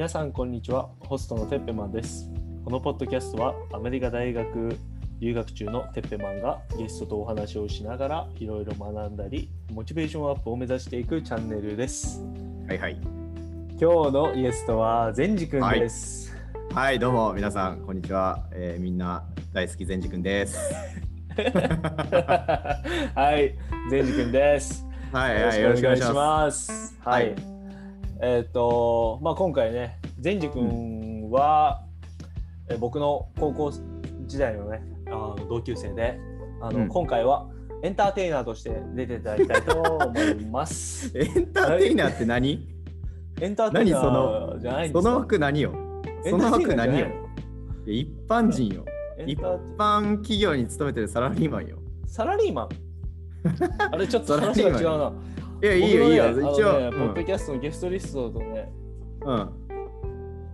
皆さんこんにちはホストのてっぺマンですこのポッドキャストはアメリカ大学留学中のてっぺマンがゲストとお話をしながらいろいろ学んだりモチベーションアップを目指していくチャンネルですはいはい。今日のゲストは善治くんです、はい、どうも皆さん、こんにちは。えーみんな大好き善治くんです。はい、善治くんですはい、はい、よろしくお願いします。す。はい。はいえっ、と、まあ、今回ね、善治君は、え僕の高校時代のね、あの同級生で、あの、うん今回はエンターテイナーとして出ていただきたいと思います。エンターテイナーって何？エンターテイナーじゃないんですかその枠何よ？その枠何よ？一般人よ。一般企業に勤めてるサラリーマンよ。サラリーマン？あれちょっとサラ話リーマンが違うな。いや、いいよ、いいよ。一応、あのねポッドキャストのゲストリストだとね、うん。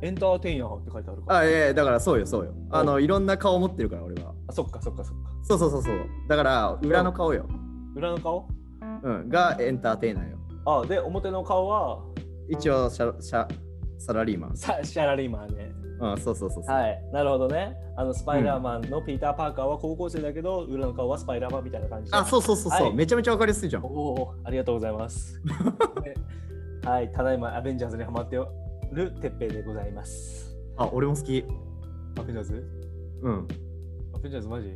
うん。エンターテイナーって書いてあるから。あ、いやいや、だからそうよ、そうよ。あの、いろんな顔持ってるから、俺は。あ、そっかそっかそっか。そうそうそうそう。だから、裏の顔よ。裏の顔？うん。がエンターテイナーよ。あ、で、表の顔は？一応シャ、シャ、サラリーマン。サシャラリーマンね。うん、そうそうそう。はい、なるほどね。あのスパイダーマンのピーター・パーカーは高校生だけど、裏の顔はスパイダーマンみたいな感じで。あ、そうそうそうそう、はいめちゃめちゃわかりやすいじゃん。おお、ありがとうございます。ね はい、ただいまアベンジャーズにハマってるてっぺいでございます。あ、俺も好き。アベンジャーズ？うん。アベンジャーズマジ？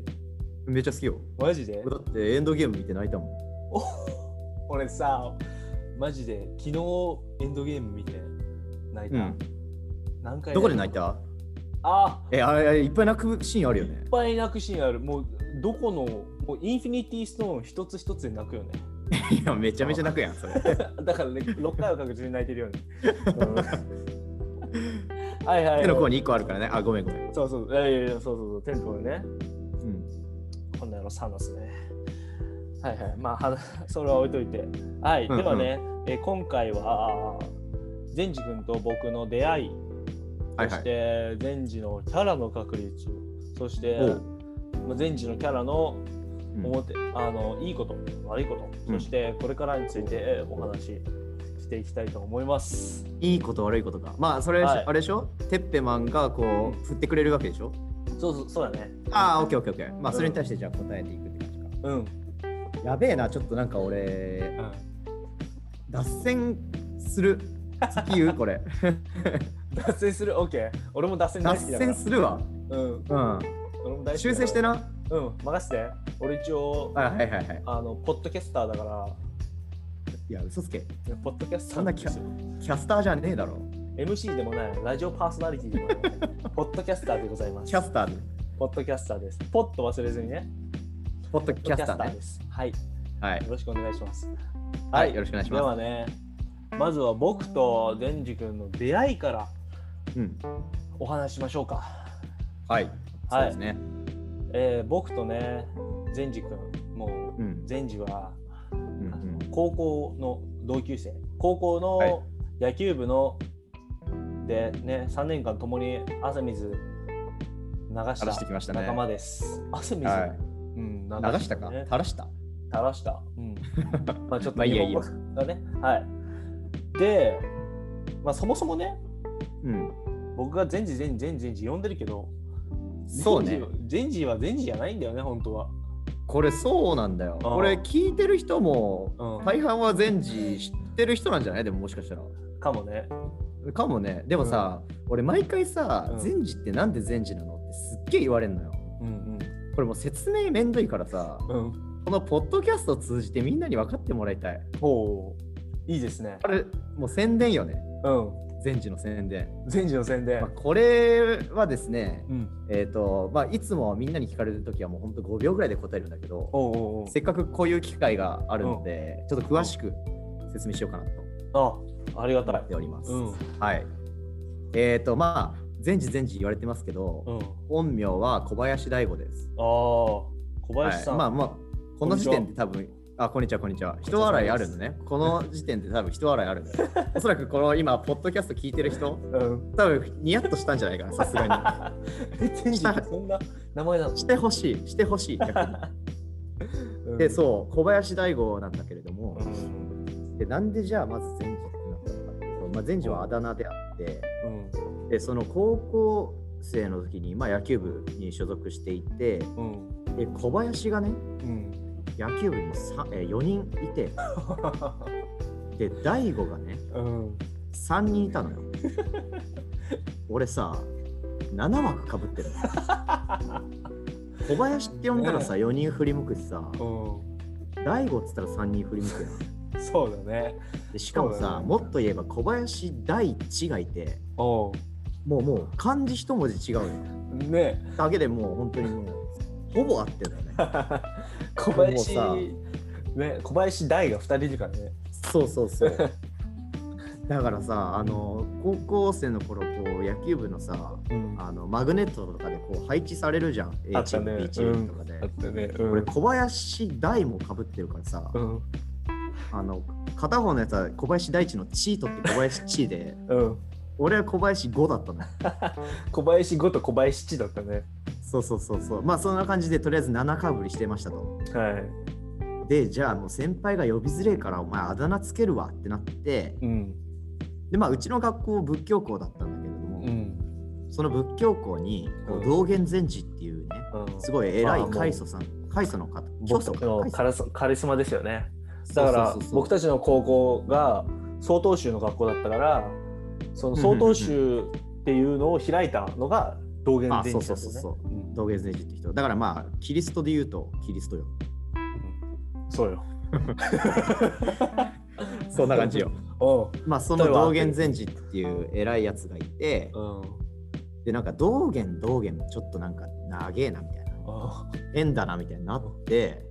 めっちゃ好きよ。マジで？俺だってエンドゲーム見て泣いたもん。お俺さ、マジで昨日エンドゲーム見て泣いた。うん何回どこで泣いた？あえ、あれ、いっぱい泣くシーンあるよねいっ。ぱい泣くシーンある。もうどこのもうインフィニティストーン一つ一つで泣くよね。いや、めちゃめちゃ泣くやん、それ。だからね、6回は確実に泣いてるよね。う んはいはい、手の甲に1個あるからね。あ、ごめんごめん。そうそう、いやいやそうそうそう、テンポね。うん。こんなのサノスね。はいはい、まあ、は それは置いといて。はい、うんうんではね、えー今回は、善治君と僕の出会い、そしはいはい。て善治のキャラの確率、そして善治のキャラのうん表、あのいいこと、悪いこと、うんそしてこれからについてえーお話ししていきたいと思います。いいこと悪いことか。まあ、それ、はいあれでしょ？テッペマンがこう、振ってくれるわけでしょ？そうそうそうだね。ああ、オッケーオッケーオッケー。まあ、それに対してじゃあ答えていくって感じか。うん。うんやべえな、ちょっとなんか俺、脱線する？好き言う？これ。脱線する ?OK。俺も脱線大脱。線するわ。うん。うん。修正してな。うん、任せて。俺一応、あはいはいはい。あの、ポッドキャスターだから、いや、嘘つけ。ポッドキャスタそんなキャ。キャスターじゃねえだろ。MC でもない、ラジオパーソナリティでもない、ポッドキャスターでございます。キャスターで。ポッドキャスターです。ポッと忘れずにね。ポッドキャスターねで。す。はい。よはい。ろしくお願いします。はい、よろしくお願いします。ではね、まずは僕とデンジ君の出会いからうん。お話ししましょうか。はい。そうですね。えー僕とね、デンジ君、もう、うん。デンジは、高校の同級生、高校はいの野球部の、でね、3年間ともに汗水流し垂らしてきましたね仲間です。汗水、はいうん、流流したか？ね垂らした？垂らした。うん。まあちょっとまあいいやいいよ日本語だね。はい。で、まあそもそもね、うん。僕が全治全治全治全治呼んでるけど、そうね。全治は全治じゃないんだよね、本当は。これそうなんだよ。これ聞いてる人もうん大半は全治知ってる人なんじゃない？でももしかしたら。かもね。かもね。でもさ、俺毎回さうん、全治ってなんで全治なのってすっげえ言われるのよ。うんこれもう説明めんどいからさ、うん。うん。このポッドキャストを通じてみんなに分かってもらいたい。ほう。いいですね。これもう宣伝よね。うん。全治の宣伝。全治の宣伝まあ、。これはですね、うん。えっ、と、まあ、いつもみんなに聞かれるときはもう本当5秒ぐらいで答えるんだけど、おうおうおうせっかくこういう機会があるので、ちょっと詳しく説明しようかなとあ、ありがたい思っ。ております。うん。はい。えっ、と、まあ、全治全治言われてますけど、うん。あ本名は小林大吾です。あ、小林さん。はい、まあまあ、この時点で多分、あ、こんにちは、こんにちは。人笑いあるのね。この時点で多分人笑いあるのよ。おそらくこの今、ポッドキャスト聞いてる人、うん。多分ニヤッとしたんじゃないかな、さすがえ、全治ってそんな名前なのに。してほしい、してほしい。うんで、そう、小林大吾なんだけれども、うん。でなんでじゃあまず善治ってなったのかっていうと、まあ、善治はあだ名であって、うんでその高校生の時に、まあ、野球部に所属していてうんで小林がねうん野球部にさえ4人いて。で大悟がねうん。3人いたのよ。俺さ7枠かぶってるの。小林って呼んだらさ4人振り向くしさ。う大悟っつったら3人振り向くやんんそうだね。でしかもさ、ね。もっと言えば小林大地がいて。もうもう漢字一文字違うよね。だけでもう本当にもうほぼ合ってるよね小林さね小林大が2人いるからね。そうそうそう。だからさあの高校生の頃こう野球部のさうん。あのマグネットとかでこう配置されるじゃん。A チーム、ね B チームとかで、あったね。うん。俺小林大もかぶってるからさ、うん。あの片方のやつは小林大地のチートって小林チーで。うん。俺は小林5だったの。小林5と小林地だったねそうそうそうそう。まあそんな感じでとりあえず7かぶりしてましたと。はい。でじゃあもう先輩が呼びづれえからお前あだ名つけるわってなって。うん。でまあうちの学校仏教校だったんだけれども、うん。その仏教校にこううん。道元禅師っていうね、うん。すごい偉い開祖さん開祖の方。僕のカリスカリスマですよね。だから僕たちの高校が曹洞宗の学校だったからその曹洞宗っていうのを開いたのが道元禅師だったよそうそうそね道元禅師って人。だからまあキリストで言うとキリストよ。そうよ。そんな感じよ。まあその道元禅師っていう偉いやつがいてうん。でなんか道元道元ちょっとなんか長えなみたいな。あ変だなみたいになって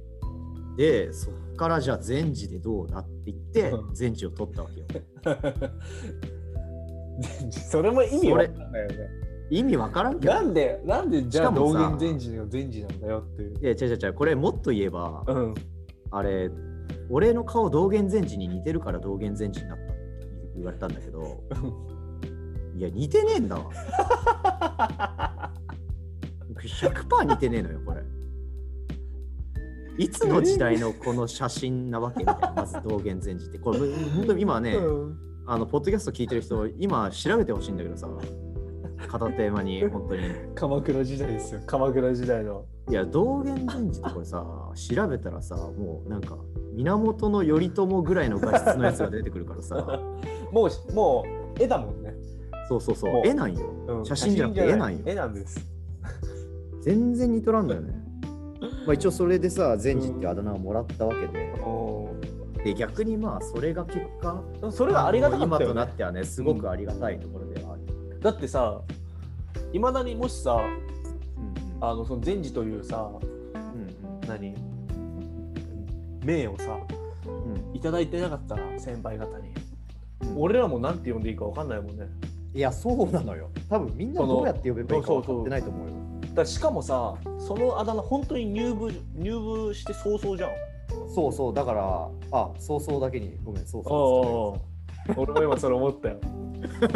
でそっからじゃあ禅師でどうだって言ってうん。禅師を取ったわけよ。それも意味わかんないよね意味わからんけど。なんでなんでじゃあ道元禅師が禅師なんだよっていう。いや違う違う違う。これもっと言えばうん。あれ俺の顔道元禅師に似てるから道元禅師になったって言われたんだけど。いや似てねえんだわ。100%似てねえのよこれ。いつの時代のこの写真なわけみたいな まず道元禅師って。これ本当に今ね、うん。あのポッドキャスト聞いてる人今調べてほしいんだけどさ片手間に 本当に。鎌倉時代ですよ。鎌倉時代の。いや道元禅師ってこれさ調べたらさもうなんか源頼朝ぐらいの画質のやつが出てくるからさ。もうもう絵だもんね、そうそうそう。絵なんよ。うん。写真じゃなくて絵なんよ。絵なんです。全然似とらんだよね。まあ一応それでさ禅師ってあだ名をもらったわけで。おで逆にまあそれが結果ーそれがありがたかったよ、ね。今となっ、てはねすごくありがたいところだってさいまだにもしさうんあのその禅師というさうん何名をさうん。うんいただいてなかったら先輩方に。うん。俺らもなんて呼んでいいかわかんないもんね。いやそうなのよ。多分みんなどうやって呼べばいいか分かってないと思うよ。だしかもさそのあだ名本当に入部入部して早々じゃん。そうそう。だからあそうそうだけに。ごめんそうおそう俺も今それ思ったよ。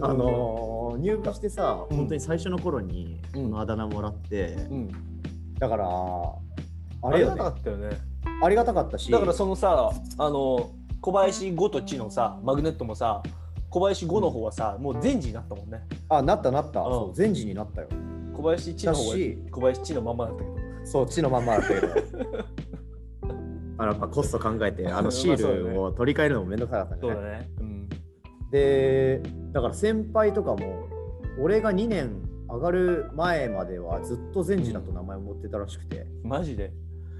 あのー入部してさ、うん。本当に最初の頃にこうん。のあだ名もらって、うん。だからあれよね。ありがたかったよね。ありがたかったしだからそのさあの小林5と地のさマグネットもさ小林5の方はさ、もう全治になったもんね。あなったなった、うん。そう全時になったよ。小林地の方は小林地のまんまだったけど。そう地のまんまだったけど あのやっぱコスト考えて あのシールを取り替えるのもめんどくさかったね。そうだね。うん。でだから先輩とかも俺が2年上がる前まではずっと善治だと名前を持ってたらしくて、マジで？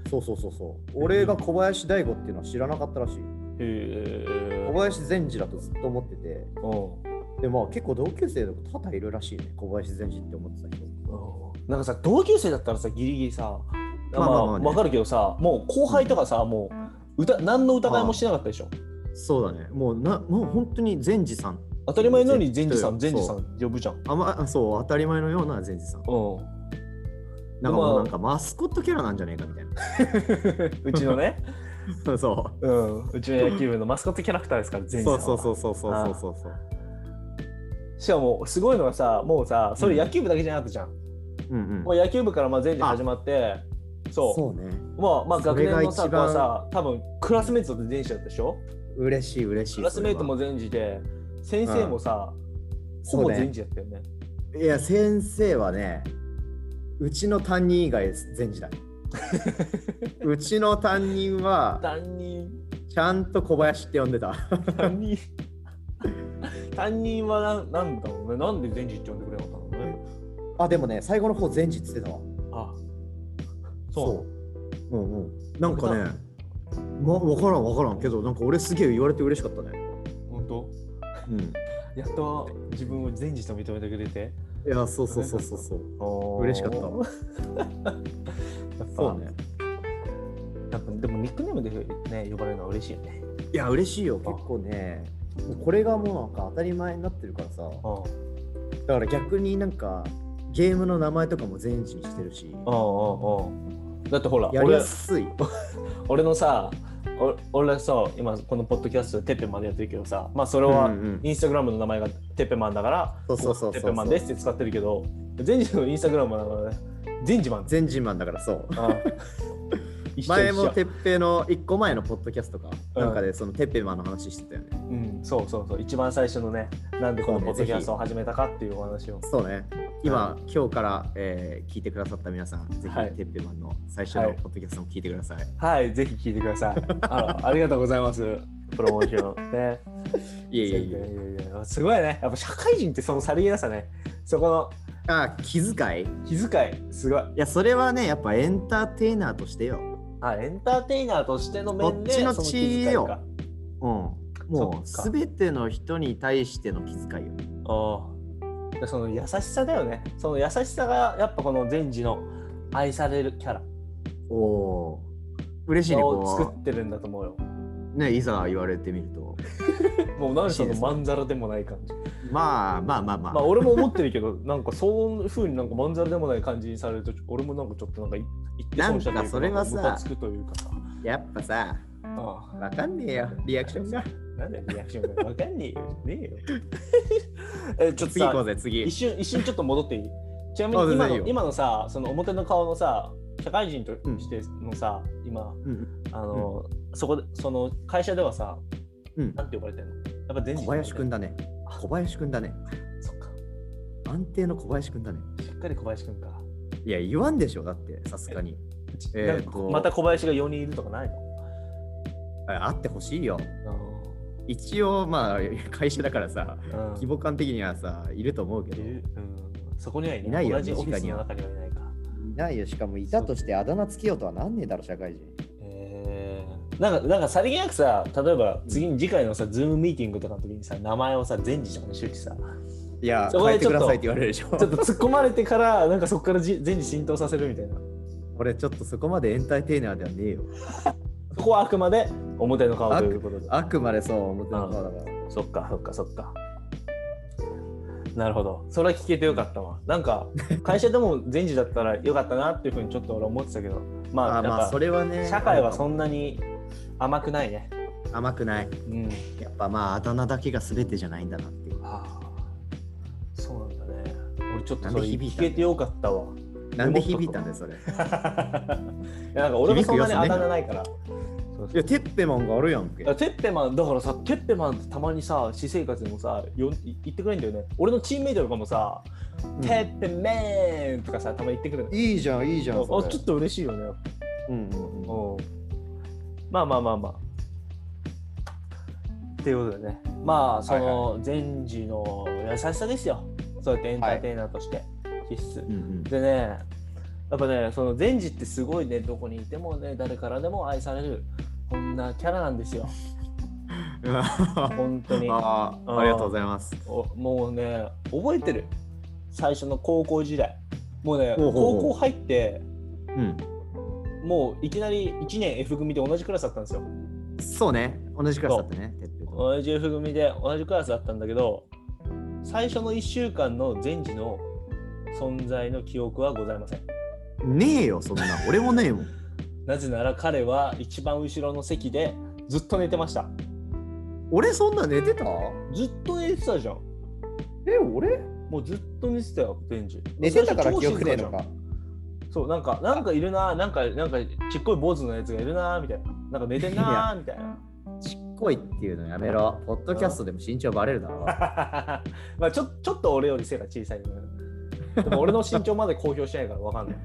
そうそうそうそう。俺が小林大吾っていうのは知らなかったらしい。小林善治だとずっと思ってて。う。んでまあ結構同級生でも多々いるらしいね。小林善治って思ってた人。う。んなんかさ同級生だったらさギリギリさまあまあまあまあね。わかるけどさもう後輩とかさ、もう歌何の疑いもしてなかったでしょ？そうだねもうなもう本当に善治さん。当たり前のように善治さん善治さん呼ぶじゃん。あまあそう当たり前のような善治さん。うん。なんかなんかマスコットキャラなんじゃねえかみたい うちのね、な そう。ん、うちの野球部のマスコットキャラクターですからう善治さんは。そうそうそうそうそうそうそうしかもすごいのがさもうさそれ野球部だけじゃなかったじゃん、うんうん。もう野球部からまあ善治始まってそうねまあまあ学年のさはさ多分クラスメートで善治だったでしょ？嬉しい嬉しい。クラスメイトも全治で、先生もさ、ほぼ全治やったよね。はいや、先生はね、うちの担任以外全治だね。うちの担任は、担任、ちゃんと小林って呼んでた。担任、担任はななんだろうね。なんで全治って呼んでくれなかったの？ね。あ、でもね、最後の方全治って言ってたわ。あ、そう。そう。うんうん。なんかね、ま、わからんわからんけど、なんか俺すげえ言われて嬉しかったね。本当？うん。やっと自分を全治と認めてくれて。いや、そうそうそうそうそう。嬉しかった やっぱそうね。やっぱでもニックネームでね呼ばれるのは嬉しいよね。いや、嬉しいよ。結構ね、これがもうなんか当たり前になってるからさ。うだから逆になんか、ゲームの名前とかも全治にしてるし、んうんうんうん。だってほらやり俺やすい。俺のさお俺さ今このポッドキャストでテッペマンでやってるけどさまあそれはインスタグラムの名前がテッペマンだからそうそうそうそうテッペマンですって使ってるけど全治のインスタグラムはだからね全治マン全治マンだからそう。ああ。前もてっぺいの1個前のポッドキャストか、うん。なんかでそのてっぺいマンの話してたよね。うん、そうそうそう。一番最初のねなんでこのポッドキャストを始めたかっていうお話を。そうね。今、今日から、えー聞いてくださった皆さん、ぜはいひてっぺい。マンの最初はい。のポッドキャストも聞いてください。はいぜひ聞いてください。あありがとうございます。プロモーションね。いえいえいやいやすごいね。やっぱ社会人ってそのさりげなさね。そこのあ、気遣い？い気遣い。すごい。や、それはね、やっぱエンターテイナーとしてよ。あエンターテイナーとしての面でこっちのそ血気遣いよか。うん。もう、すべての人に対しての気遣いよ。ああその優しさだよねその優しさがやっぱこの善治の愛されるキャラおおー。嬉しいね、をこ作ってるんだと思うよう。ね、いざ言われてみると。もう何その嬉しいですまんざらでもない感じまあまあまあまあ。まあ俺も思ってるけどなんかそういうふうになんかまんざらでもない感じにされると俺もなんかちょっとなんか言って損したというなんかそれはさムカつくというかさやっぱさ、あわかんねえよ、リアクションが。あなんだよリアクションが？わかんねえよ。ねえよ。えちょっとさ次行こうぜ、次。一。瞬一瞬ちょっと戻っていい？ちなみに今の今のさその表の顔のさ社会人としてのさ、今うんあの、そこでその会社ではさうん。なんて呼ばれてんの？やっぱ全小林くんだだね。小林くんだね。そっか。安定の小林くんだね。しっかり小林くんか。いや、言わんでしょ、だって、さすがに。えーまた小林が4人いるとかないの？ああってほしいよ。あ一応、まあ、会社だからさ、規模感的にはさ、いると思うけど。うん、そこにはいないよ同じオフィス身近にはの中にはいないか。ないよ、しかもいたとしてあだ名つけようとはなんねえだろ、社会人。えー、なんか、なんかさりげなくさ、例えば次に次回のさ、ズームミーティングとかの時にさ、名前をさ、全治とかにしとさ、いや、そこで変えてくださいっちょっとて言われるでしょ。ちょっと突っ込まれてから、なんかそこからじ全治浸透させるみたいな。俺、ちょっとそこまでエンターテイナーではねえよ。そこはあくまで表の顔ということで。あくまでそう、表の顔だから。そっか、そっか、そっか。なるほど。それは聞けてよかったわ。なんか、会社でも全治だったらよかったなっていうふうにちょっと俺思ってたけど、まあ、あまあ、それはね。社会はそんなに甘くないね。甘くない。うん。やっぱまあ、あだ名だけが全てじゃないんだなっていう。ああ、そうなんだね。俺ちょっとそれ聞けてよかったわ。なんで響いたんだよ、それ。い いやなんか俺もそんなにあだ名ないから。そうそうや、てっぺマンがあるやんけ。テッペマンだからさテッペマンってたまにさ私生活でもさよい言ってくれんだよね。俺のチームメイトとかもさ、うん。テッペメンとかさたまに言ってくるの。いいじゃん、いいじゃん。あちょっと嬉しいよね。うんうんうん。うん。まあまあまあまあ。っていうことでね。まあその善治の優しさですよ。そうやってエンターテイナーとして必須、うんうん。でねやっぱねその善治ってすごいねどこにいてもね誰からでも愛されるこんなキャラなんですよ。本当に。ああ、ありがとうございます。おもうね覚えてる。最初の高校時代。もうね高校入ってうん。もういきなり1年 F 組で同じクラスだったんですよ。そうね、同じクラスだったね。同じ F 組で同じクラスだったんだけど最初の1週間の前時の存在の記憶はございませんねえよ、そんな。俺もねえもん。なぜなら彼は一番後ろの席でずっと寝てました俺そんな寝てた？ずっと寝てたじゃんえ、俺？もうずっと寝てたよ前時寝てたから記憶ねえのか。そうなんかなんかいるななんかなんかちっこい坊主のやつがいるなみたいななんか寝てんなみたいなこいっていうのやめろ。ポッドキャストでも身長バレるだろ。まあちょちょっと俺より背が小さいけどでも俺の身長まで公表しないから分かんない。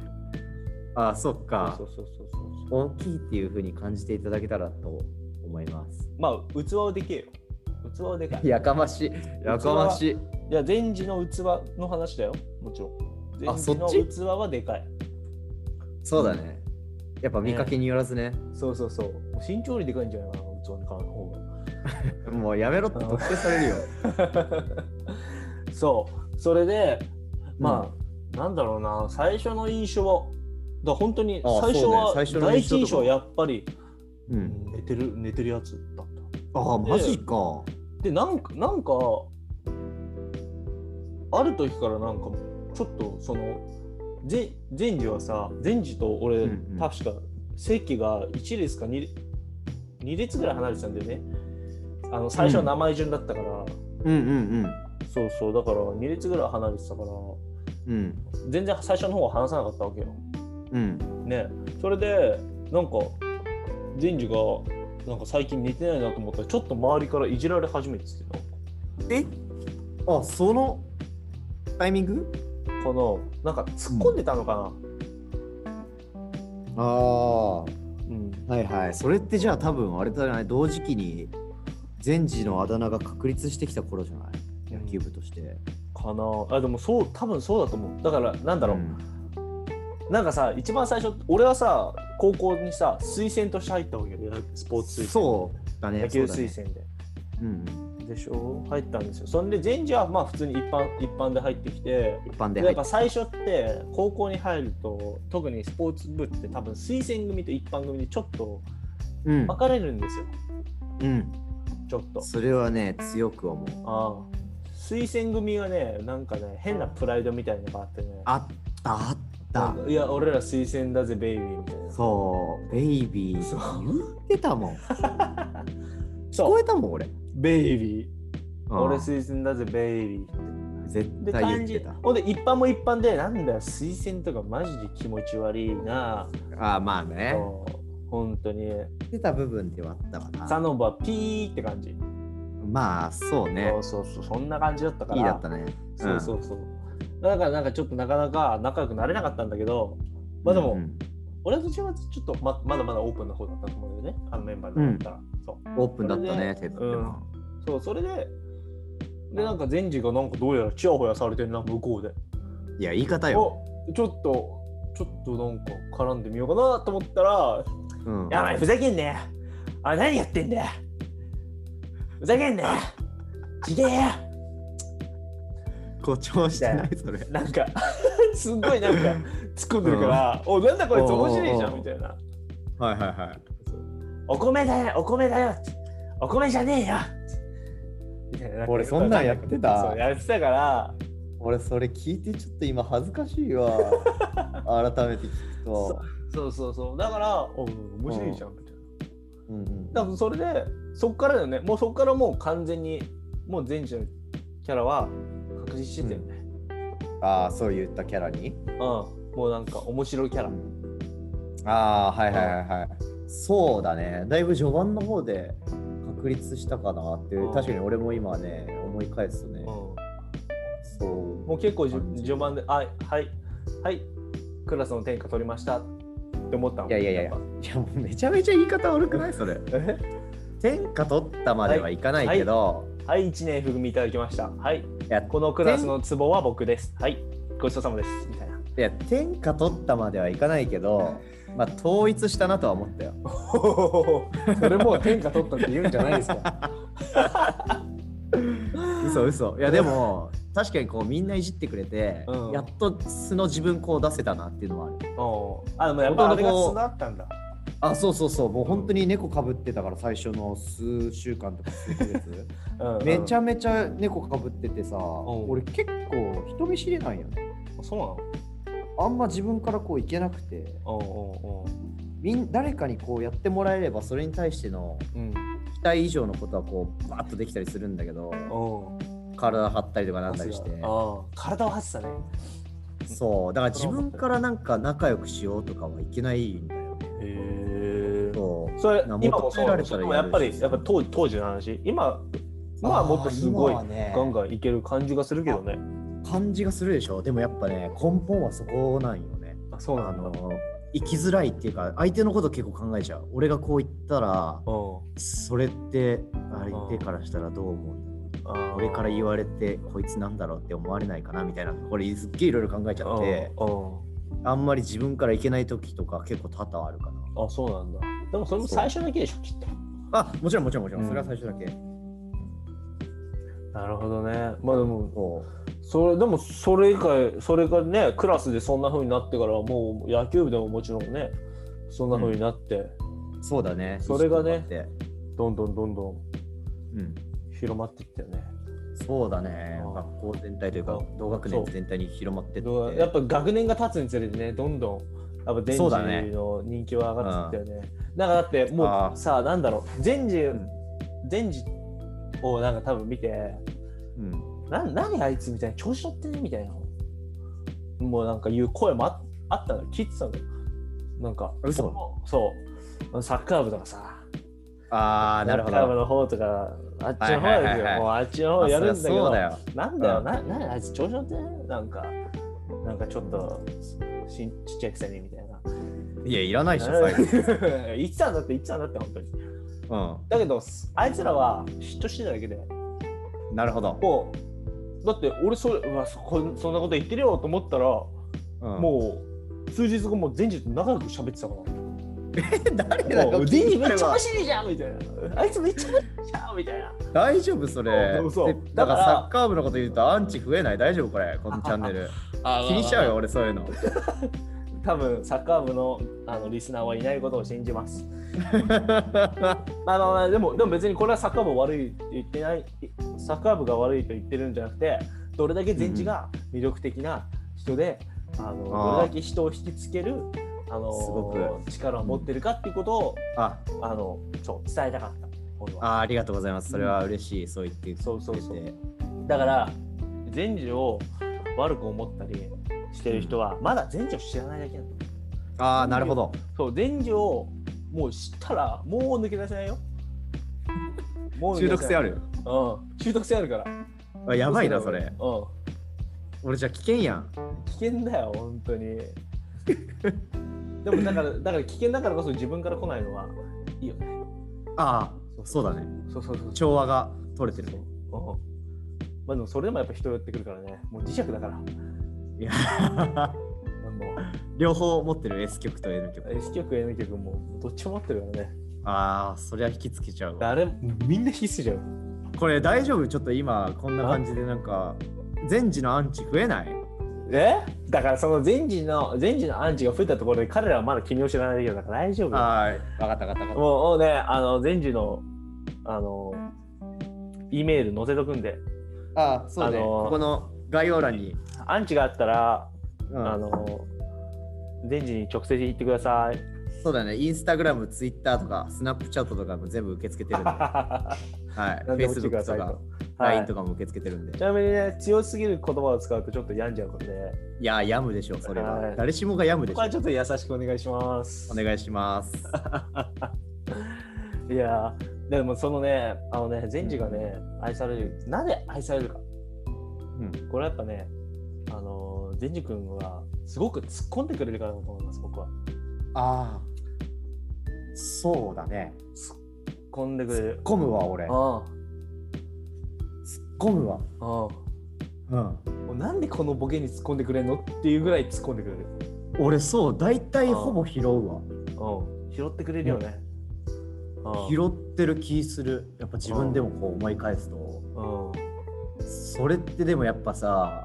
あ、そっかそ。うそうそうそう。大きいっていうふうに感じていただけたらと思います。まあ器はでけえよ。器はでかい。やかましい。やかましい。いや、前時の器の話だよ。もちろん。前あそ時っち？の器はでかい。そうだね。やっぱ見かけによらずね。そうそうそう。身長よりでかいんじゃないかな、器の方が。もうやめろって特定されるよ。そう。それで、まあ、なんだろうな、最初の印象は、だ本当にあ最初は、ね第一印象はやっぱり、うん。寝てる、寝てるやつだっああ、マジか。た。で、なんか、なんか、ある時からなんか、ちょっとその、ぜ前時はさ、前時と俺、うんうん確か席が1列か 2, 2列ぐらい離れてたんだよね。あの最初は名前順だったから、うんうんそうそう、だから2列ぐらい離れてたから、うん。うん。全然最初の方は話さなかったわけよ。うん。ねそれでなんか善治がなんか最近寝てないなと思ったらちょっと周りからいじられ始めててえ？あ、そのタイミング？なんかななんか突っ込んでたのかああ。な、うんはいはい。それってじゃあ多分あれだね、同時期に前時のあだ名が確立してきた頃じゃない？野球部として。かな。あでもそう多分そうだと思う。だからなんだろう、ん。なんかさ一番最初俺はさ高校にさ推薦として入ったわけよスポーツ推薦。そうだね。野球推薦で、うん。でしょ？入ったんですよ。そんで善治はまあ普通に一般一般で入ってきて。一般ででやっぱ最初って高校に入ると特にスポーツ部って多分推薦組と一般組でちょっとうん。分かれるんですよ、うん。ちょっと。それはね、強く思う。ああ推薦組はねなんかね変なプライドみたいなのがあってね。あったあった。いや俺ら推薦だぜベイビーみたいな。そう、ベイビー。そう。言ってたもん。聞 そう。こえたもん、俺。ベイビー。うん。俺推薦だぜベイビー絶で対言ってた。ほんで一般も一般でなんだよ推薦とかマジで気持ち悪いな。ああ、まあね。本当に。言ってた部分ではあったわな。サノバピーって感じまあ、そうねそ。うそうそうそんな感じだったからいいだったね。そうそうそう。だからなんかちょっとなかなか仲良くなれなかったんだけど、まあでも、うん俺とちはちょっとままだまだオープンな方だったと思うんだよね、あのメンバーだったら。そうオープンだったね、それでテッペマン。そう、それで、で、なんか前治がなんかどうやらチヤホヤされてるな、向こうで。いや、言い方よ。おちょっと、ちょっとなんか絡んでみようかなと思ったら、うんやばい、ふざけんなよ。あ、何やってんだよ。ふざけんなよ。ちげえよ。誇張してない、それ。なんか すっごいなんか突っ込んでるから、おなんだこいつ面白いじゃんみたいな。はいはいはい。お米だよ、お米だよ。お米じゃねえよみたいな俺そんなんやってたそうやってたから、俺、それ聞いてちょっと今恥ずかしいわ。改めて聞くと。そうそうそう。だから、お面白いじゃんみたいな。うんうん多分それで、そっからだよね。もうそっからもう完全に、もう全治のキャラは確立してたよね。ああ、そういったキャラに？うん。もうなんか面白いキャラ。ああ、はいはいはいはい。そうだね。だいぶ序盤の方で確立したかなっていう、うん確かに俺も今ね、思い返すとねうん。。そう。もう結構序盤で、はい、はい、はい、クラスの天下取りましたって思ったの。いやいやいやいやっいやもうめちゃめちゃ言い方悪くないそれ。天下取ったまではいかないけど、はい、1年含みいただきました。はい、いやこのクラスのツボは僕です。はい、ごちそうさまです。みたいな。いや天下取ったまではいかないけど、まあ統一したなとは思ったよ。それもう天下取ったって言うんじゃないですか。嘘嘘。いやでも確かにこうみんないじってくれて、うんやっと素の自分こう出せたなっていうのはある。あ、でもやっぱあれが素だったんだ。あそうそうそう。もう本当に猫かぶってたから最初の数週間とか数ヶ月。うんめちゃめちゃ猫かぶっててさ、ん。俺結構人見知りなんよね。そうなの？あんま自分からこういけなくて。みん誰かにこうやってもらえればそれに対しての。期待以上のことはこうバーッとできたりするんだけどうん。体張ったりとかなんだりして。ああ、体を張ってたね。そう。だから自分からなんか仲良くしようとかはいけないんだ。そそれな今もそうでもやっぱりやっぱ当当時の話。今今はもっとすごいガンガンいける感じがするけどね。感じがするでしょ。でもやっぱね根本はそこなんよね。あそうあなの生きづらいっていうか相手のこと結構考えちゃう。俺がこう言ったらうん。それって相手からしたらどう思うんだろう。俺から言われてこいつなんだろうって思われないかなみたいなこれすっげえいろいろ考えちゃって。うんあんまり自分からいけない時とか結構多々あるかな。あそうなんだ。でもそれも最初だけでしょ？きっと。あもちろんもちろんもちろん、うん。それは最初だけ。なるほどね。まあでもそそれでもそれ以外それがねクラスでそんな風になってからもう野球部でももちろんねそんな風になって、うそうだね。それがね。どんどんどんどんうん。広まっていったよねそうだね。うん学校全体というか同学年全体に広まってって。やっぱ学年が経つにつれてねどんどんやっぱデンジの人気は上がってったよね。だからだってもうさなんだろうデンジん。デンジをなんか多分見てうん。な何あいつみたいな調子乗ってねみたいなもうなんか言う声もああったの聞いてたのなんか嘘。そう。サッカー部とかさああなるほサッカー部どの方とかあっちの方はいですよ。はいはいはいもうあっちの方やるんだけどあそりゃそなんだよ、うん。ななあいつ調子乗ってねなんかなんかちょっとしちっちゃいくせにみたいな。いやいらないでしょ最後。言ってたんだって言ってたんだって本当に。うだけどあいつらは嫉妬してただけで。んなるほど。もうだって俺それうわそこそんなこと言ってるよと思ったら、うん。もう数日後もう前日と仲良く喋ってたから誰だよ。もう前日めっちゃ面い白いじゃんみたいな。あいつめっちゃ面白いじゃんみたいな。大丈夫それ。だからサッカー部のこと言うとアンチ増えない？大丈夫これ。このチャンネル。気にしちゃうよ俺そういうの。多分サッカー部のあのリスナーはいないことを信じます。あのでもでも別にこれはサッカー部悪いって言ってない。サッカー部が悪いと言ってるんじゃなくてどれだけ前治が魅力的な人で、あのあー。どれだけ人を引きつけるあのすごく。力を持ってるかっていうことを、あ。あのそう伝えたかった。俺は。あありがとうございます。それは嬉しいそう言ってそうそうそう。だから前治を悪く思ったりしてる人はまだ前治を知らないだけなんだ。ああなるほど。そう、電磁をもう知ったら、もう抜け出せないよ。もう中毒性あるうん、中毒性あるから。あやばいなそれ。うん。俺じゃあ危険やん。危険だよ、本当に。でもだから、だから危険だからこそ自分から来ないのはいいよね。ああそうだねそうそうそう。調和が取れてるねうん。まあでもそれでもやっぱ人寄ってくるからね。もう磁石だから。もいやう両方持ってる S 曲と N 曲 S 曲、N 曲もどっちも持ってるからね。ああそりゃ引きつけちゃうわ誰もみんな必須じゃん。これ大丈夫？ちょっと今こんな感じでなんか前時のアンチ増えない？え？だからその前時の前時のアンチが増えたところで彼らはまだ君を知らないだけだから大丈夫。はい。分かった分かった分かった。もうね、あの前時のあの E メール載せとくんで、あそうね、あのーここの概要欄に、アンチがあったら、うん。あの前時に直接言ってください。そうだね、インスタグラム、ツイッターとか、スナップチャットとかも全部受け付けてるんで、はい、Facebook とか LINE とかも受け付けてるんで。ちなみにね、強すぎる言葉を使うとちょっと病んじゃうので、いや、病むでしょ、それは。はい誰しもが病むでしょここは。ちょっと優しくお願いします。お願いします。いやーでもそのね、あのね、前時がね、愛される。なぜ愛されるか。うん、これはやっぱね、あのー、前治君はすごく突っ込んでくれるからだと思います、僕は。ああ、そうだね。突っ込んでくれる。込むわ、俺。突っあ込むわ。あ、ああ。うん。もうなんでこのボケに突っ込んでくれんのっていうぐらい突っ込んでくれる？俺、そう、大体ほぼ拾うわ。うん。拾ってくれるよね。うん拾ってる気する。やっぱ自分でもこう思い返すと。うん。それってでもやっぱさ、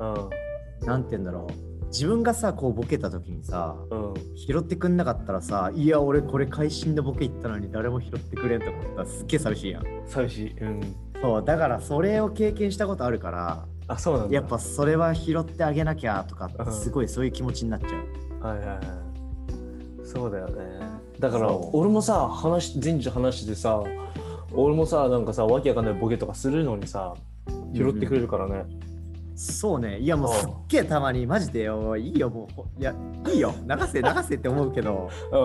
うん。なんて言うんだろう。自分がさ、こうボケた時にさ、うん。拾ってくんなかったらさ、いや、俺これ会心のボケ言ったのに誰も拾ってくれんと思ったらすっげえ寂しいやん。寂しい。うん。そう、だからそれを経験したことあるから、あ、そうなんだ。やっぱそれは拾ってあげなきゃとかうんすごいそういう気持ちになっちゃう。はいはいはい。そうだよね。だから俺もさ話前日話してさ俺もさなんかさわけわかんないボケとかするのにさ拾ってくれるからね。そうね、いやもうすっげえたまにマジでよ、いいよもう。ほ、いや、いいよ、流せ流せって思うけど、う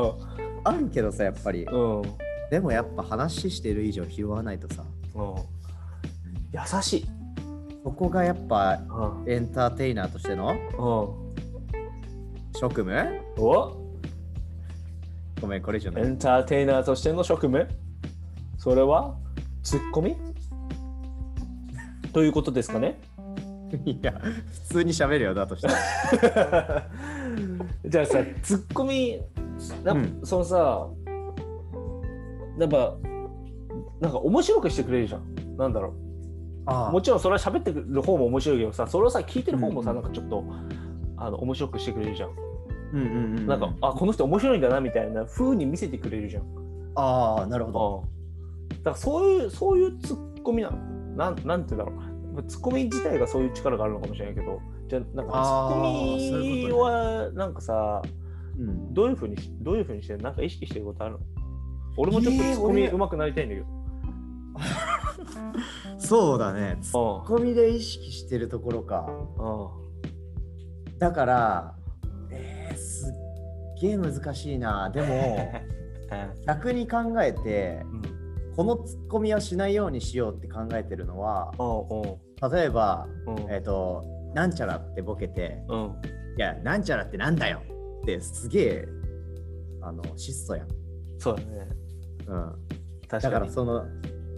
あるけどさ、やっぱり。ん。うん。でもやっぱ話してる以上拾わないとさ、うん、優しい。そこがやっぱうん。エンターテイナーとしてのうん、職務？お？ごめん、これ以上ない。エンターテイナーとしての職務？それは？ツッコミ？ということですかねいや、普通に喋るよ、だとしたら。じゃあさツッコミなうん。そのさやっぱなんか面白くしてくれるじゃん。なんだろあうもちろんそれは喋ってる方も面白いけどさそれをさ聞いてる方もさ、うんなんかちょっとあの面白くしてくれるじゃん、うんうんうん。なんかあこの人面白いんだなみたいな風に見せてくれるじゃん。ああ、なるほど。だからそういうそういうツッコミなの。なんなんて言うんだろうツッコミ自体がそういう力があるのかもしれないけどじゃあなんかツッコミはなんかさうん、どういうふうにしどういうふうにしてなんか意識してることあるの？俺もちょっとえーツッコミ俺。上手くなりたいんだけど、そうだね。ツッうんコミで意識してるところか。うんだから、えー、すっげえ難しいな。でも、逆に考えて、うんこのツッコミはしないようにしようって考えてるのは、うん例えば、うんえっ、と、なんちゃらってボケて、うんいや、なんちゃらってなんだよってすげえ、あの、質素やん。そうだねうん。だからその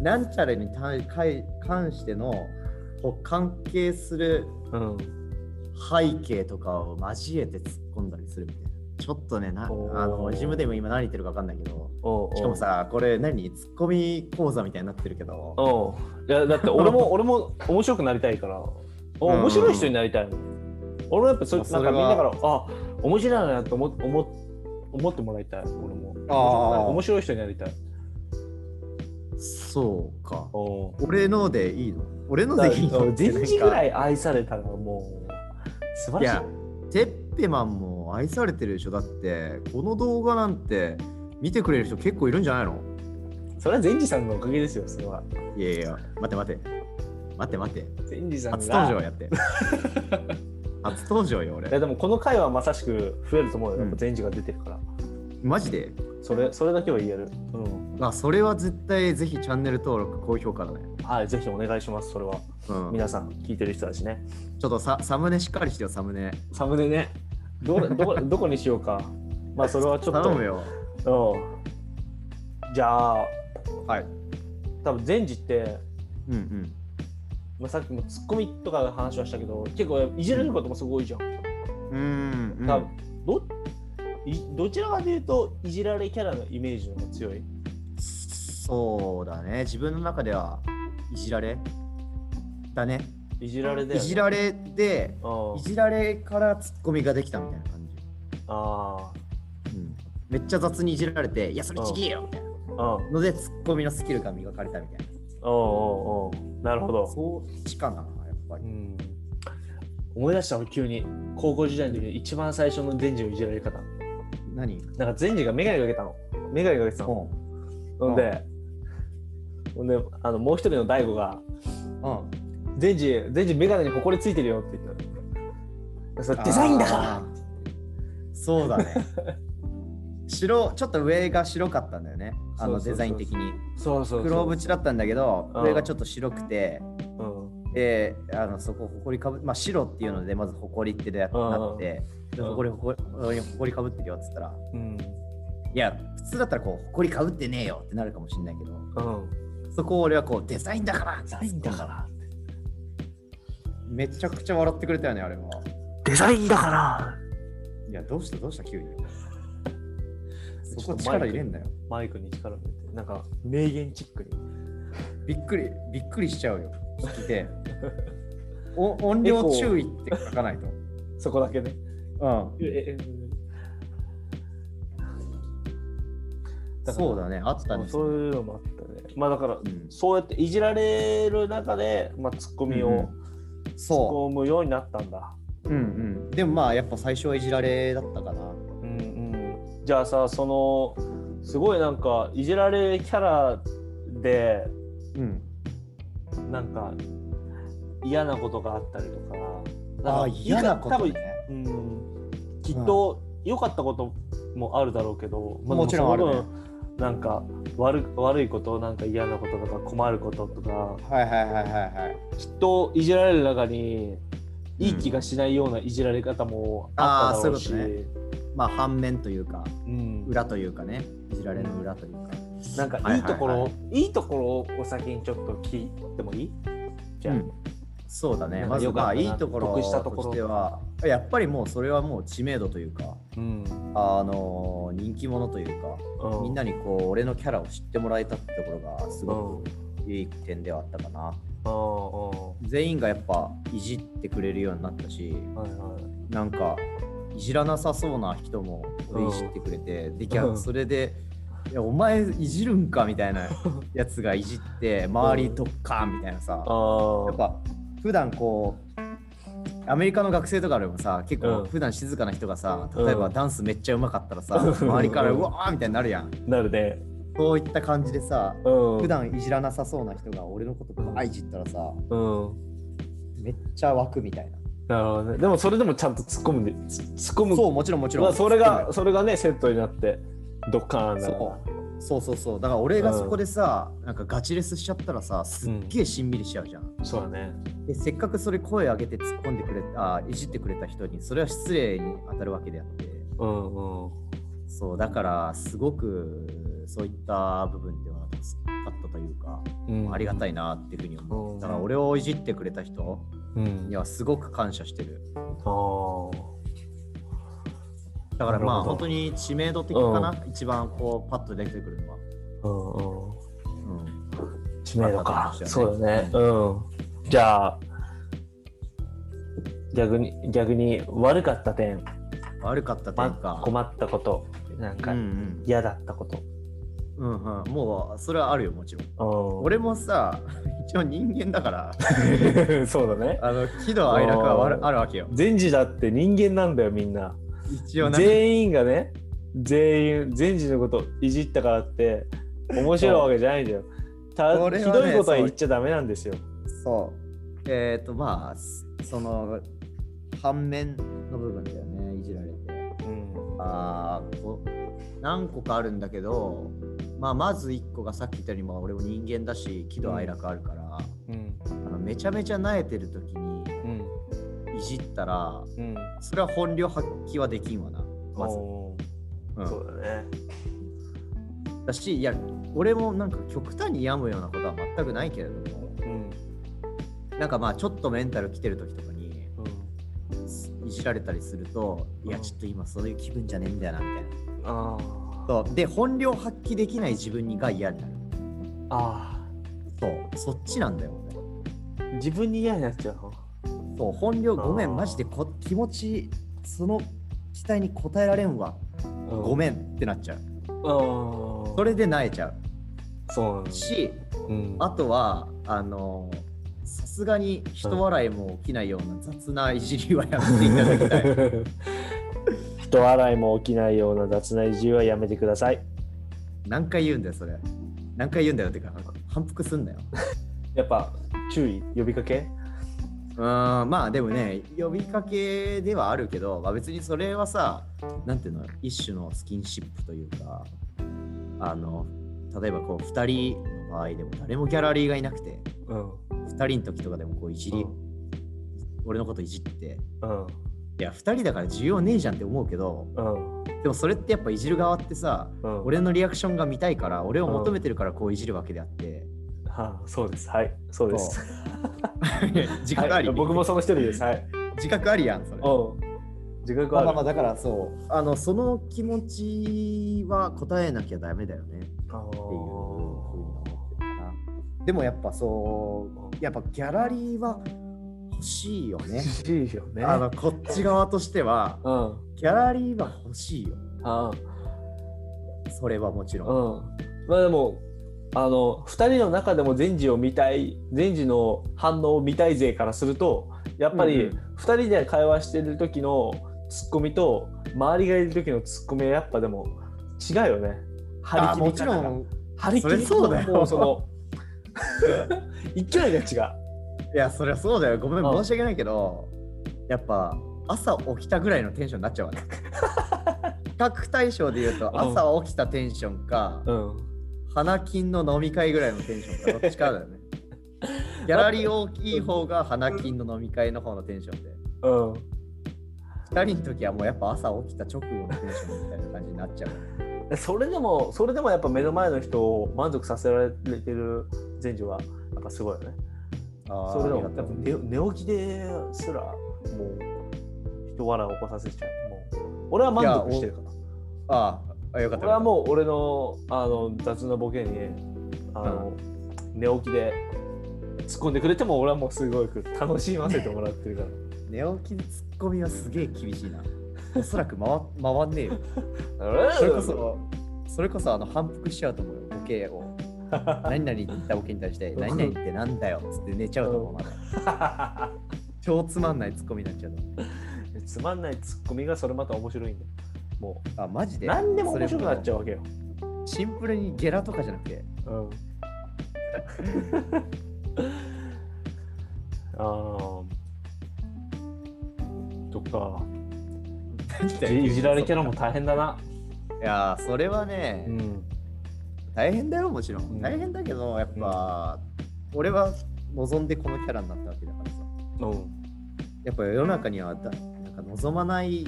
なんちゃらに対関関してのこう関係するうん背景とかを交えて突っ込んだりするみたいな。ちょっとね、なあの自分でも今何言ってるか分かんないけど、しかもさ、これ何？ツッコミ講座みたいになってるけど、いやだって俺も 俺も面白くなりたいから。面白い人になりたいの。俺もやっぱそまあなんかみんなからあ面白いなと思思思ってもらいたい。俺も。あ面白い人になりたい。そうか。俺のでいいの？俺のだでいいの？って全時ぐらい。い愛されたらもう素晴らしい。いや、テッペマンも愛されてるでしょ。だって、この動画なんて見てくれる人結構いるんじゃないの？それは善治さんのおかげですよそれはいやいや、待って待って。待って待って。善治さんが初登場やって。初登場よ、いや俺。でもこの回はまさしく増えると思うよやっぱうん善治が出てるから、マジで？それそれだけは言えるうんあ、それは絶対ぜひチャンネル登録、高評価だね。はいぜひお願いしますそれはうん、皆さん聞いてる人だしねちょっとササムネしっかりしてよ、サムネ。サムネねどれどこ どこにしようかまあそれはちょっと頼むよ。うんじゃあはい。多分善治って、うんうん。まあ、さっきもツッコミとかの話はしたけど結構いじられることもすごいじゃん、うん、うん。多分どいどちらかというといじられキャラのイメージの方が強い？そうだね。自分の中ではいじられ？だね。いじられで、いじられで、うん。いじられからツッコミができたみたいな感じ。あうん、めっちゃ雑にいじられて、いや、それちげえよみたいな。ので、ツッコミのスキルが磨かれたみたいな。うんうんなるほど、そっちかな、やっぱり。うん、思い出したわ急に。高校時代の時に一番最初の善治のいじられ方。何？なんか善治が眼鏡かけたの。眼鏡かけてたの。うん。ほん。で、であのもう一人の大悟がうん。「デンジ、デンジ眼鏡にほこりついてるよ」って言ったそれデザインだから。そうだね。白ちょっと上が白かったんだよね。あのデザイン的に。そうそう黒縁だったんだけどうん。上がちょっと白くて。うん。であのそこほこりかぶまあ白っていうのでまずほこりってなってでうん。ほこりほこりほこりかぶってるよっつったらうん。いや普通だったらこうほこりかぶってねえよってなるかもしれないけど。うんそこを俺はこうデザインだからデザインだからめちゃくちゃ笑ってくれたよねあれはデザインだからいやどうしたどうした急にそこ力入れんなよマイクに力を入れてなんか名言チックにびっくり、びっくりしちゃうよ。聞いて。お音量注意って書かないと。そこだけねうん。そうだね、あったね。そういうのもあっまあだからうんそうやっていじられる中で、まあ、ツッコミを突っそ込むようになったんだ。う。うんうん。でもまあ、やっぱ最初はいじられだったかな。うんうん、じゃあさそのすごいなんかいじられキャラでうん。なんか嫌なことがあったりとかかああ、嫌なことね。多分、うん、きっと良かったこともあるだろうけど、まあもちろんあるねなんか悪悪いことなんか嫌なこととか困ることとかはいはいはいはいはい。きっといじられる中にいい気がしないようないじられ方もあっただろうし、あーそういうまあ反面というか、うん、裏というかね、いじられの裏というか。なんかはいはいはい。いいところ、いいところをお先にちょっと聞いてもいい？じゃあ、うんそうだね。まずまあいいところ得したところとしては、やっぱりもうそれはもう知名度というか、うん。あのー人気者というか、うん。みんなにこう俺のキャラを知ってもらえたってところがすごくいい点ではあったかな。うん全員がやっぱいじってくれるようになったし、うんはいはい。なんかいじらなさそうな人も俺いじってくれて、できゃうん。それで、いやお前いじるんかみたいなやつがいじって、周りドッカーンみたいなさ、あやっぱ普段こう、アメリカの学生とかでもさ、結構うん。普段静かな人がさ、うん。例えばダンスめっちゃうまかったらさ、うん。周りからうわーみたいになるやん。なるね。そういった感じでさ、うん。普段いじらなさそうな人が俺のことばあいじったらさ、うん。めっちゃ湧くみたいな。なるほどね。でもそれでもちゃんと突っ込むんでつ突っ込む。そう、もちろんもちろん。まあ、それがそれがねセットになってドッカーンだから。そうそうそうそう。だから俺がそこでさ、なんかガチレスしちゃったらさすっげえしんみりしちゃうじゃん、そうだね。でせっかくそれ声上げて突っ込んでくれあいじってくれた人にそれは失礼に当たるわけであって。うんうん。そうだからすごくそういった部分では助かったというか、うん。ありがたいなっていうふうに思う、うん。だから俺をいじってくれた人うん。にはすごく感謝してる。あーだからまあ本当に知名度的かな、一番こうパッと出てくるのは、うんうん。うん、知名度か。まあまあそうだね。うん。じゃあ逆に逆に悪かった点。悪かったま点か、困ったこと。なんかうんうん。嫌だったこと。うんうん、もうそれはあるよもちろん。うん。俺もさ 一応人間だから。そうだね。あの喜怒哀楽はあるわけよ。善治だって人間なんだよみんな一応ね全員がね全員善治のこといじったからって面白いわけじゃないんだよ。たねひどいことは言っちゃダメなんですよ。そう。えっ、とまあすその反面の部分だよねいじられて。うん。あーこ何個かあるんだけどまあまず1個がさっき言ったようにまあ俺も人間だし喜怒哀楽あるから、うん。あのめちゃめちゃ慣れてる時にじったらうん。それは本領発揮はできんわなまず、おうん。ーそうだね。だしいや俺もなんか極端に病むようなことは全くないけれどもうん。なんかまあちょっとメンタル来てる時とかにうん。いじられたりするといやうんちょっと今そういう気分じゃねえんだよなみたいな。あそう。で本領発揮できない自分にが嫌になる。あそう。そっちなんだよ俺。あ自分に嫌になっちゃうのそう本領ごめんマジでこ気持ちその期待に応えられんわ。ごん。めんってなっちゃう。それで萎えちゃそうなんだ。うしうん。あとはあのさすがに人笑いも起きないような雑ないじりはやっていただきたい。人笑いも起きないような雑ないじりはやめてください。何回言うんだよそれ。何回言うんだよってか反復すんだよ。やっぱ注意？呼びかけ？うーんまあでもね呼びかけではあるけど、まあ、別にそれはさなんていうの一種のスキンシップというかあの例えばこう2人の場合でも誰もギャラリーがいなくてうん。2人の時とかでもこういじり、うん。俺のこといじってうん。いや2人だから需要ねえじゃんって思うけどうん。でもそれってやっぱいじる側ってさうん。俺のリアクションが見たいから俺を求めてるからこういじるわけであって、はあ、そうです。はい。そうです 自覚あり、はい僕もその一人です。はい。自覚ありやんそれ。う。ん自覚ある。まあまあまあだからそう。あのその気持ちは答えなきゃダメだよね。っていうふうに思ってるかな。でもやっぱそうやっぱギャラリーは欲しいよね。欲しいよね。あのこっち側としてはうん。ギャラリーは欲しいよ。あそれはもちろん、うん。まあでもあの2人の中でも善治を見たい善治の反応を見たい勢からするとやっぱりうんうん。2人で会話してる時のツッコミと周りがいる時のツッコミはやっぱでも違うよね。張り切り方がちろん。張り切りそうだよ。その 勢いが違う。いやそりゃそうだよ。ごめんうん。申し訳ないけどやっぱ朝起きたぐらいのテンションになっちゃうわね較 対象で言うとうん。朝起きたテンションか、うん。花金の飲み会ぐらいのテンションかどっちかだよね。ギャラリー大きい方が花金の飲み会の方のテンションで。うん。2人の時はもうやっぱ朝起きた直後のテンションみたいな感じになっちゃう。それでも、それでもやっぱ目の前の人を満足させられてる前女はやっぱすごいよね。あそれでもやっぱ寝寝起きですらもう人笑いを起こさせちゃう。もう俺は満足してるから。ああ、よかった。俺はもう俺のあの雑なボケにあの、寝起きで突っ込んでくれても俺はもうすごく楽しませてもらってるから。寝起きでツッコミはすげえ厳しいな。おそらく回回んねえよ。そそれこそ、それこそあの反復しちゃうと思うよ、ボケを。何々って言ったボケに対して、何々ってなんだよっつって寝ちゃうと思う、まだ。超つまんないツッコミになっちゃう。つまんないツッコミがそれまた面白いんだよ。もあ、マジうで何でも面白くなっちゃう。うわけよ。シンプルにゲラとかじゃなくて、うん。ああ。とか、いじられキャラも大変だな。いやー、それはね、うん。大変だよ、もちろん。うん大変だけど、やっぱ、俺は望んでこのキャラになったわけだからさ。うん。やっぱ世の中にはだなんか望まない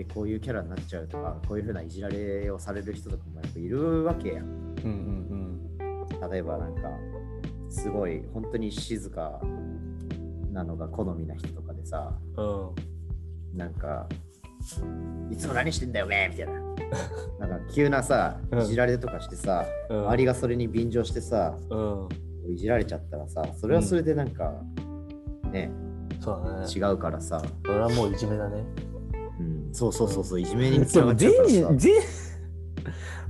でこういうキャラになっちゃうとか、こういうふうないじられをされる人とかもやっぱいるわけやん。うんうん例えばなんか、すごい本当に静かなのが好みな人とかでさ、うん。うん。なんか、いつも何してんだよねみたいな。なんか急なさ、うんいじられとかしてさ、うん周りがそれに便乗してさ、うん。いじられちゃったらさ、それはそれでなんか、ね、そうだね。違うからさ、それはもういじめだね。うん、そうそうそうそう、いじめにつながっちゃうからさ。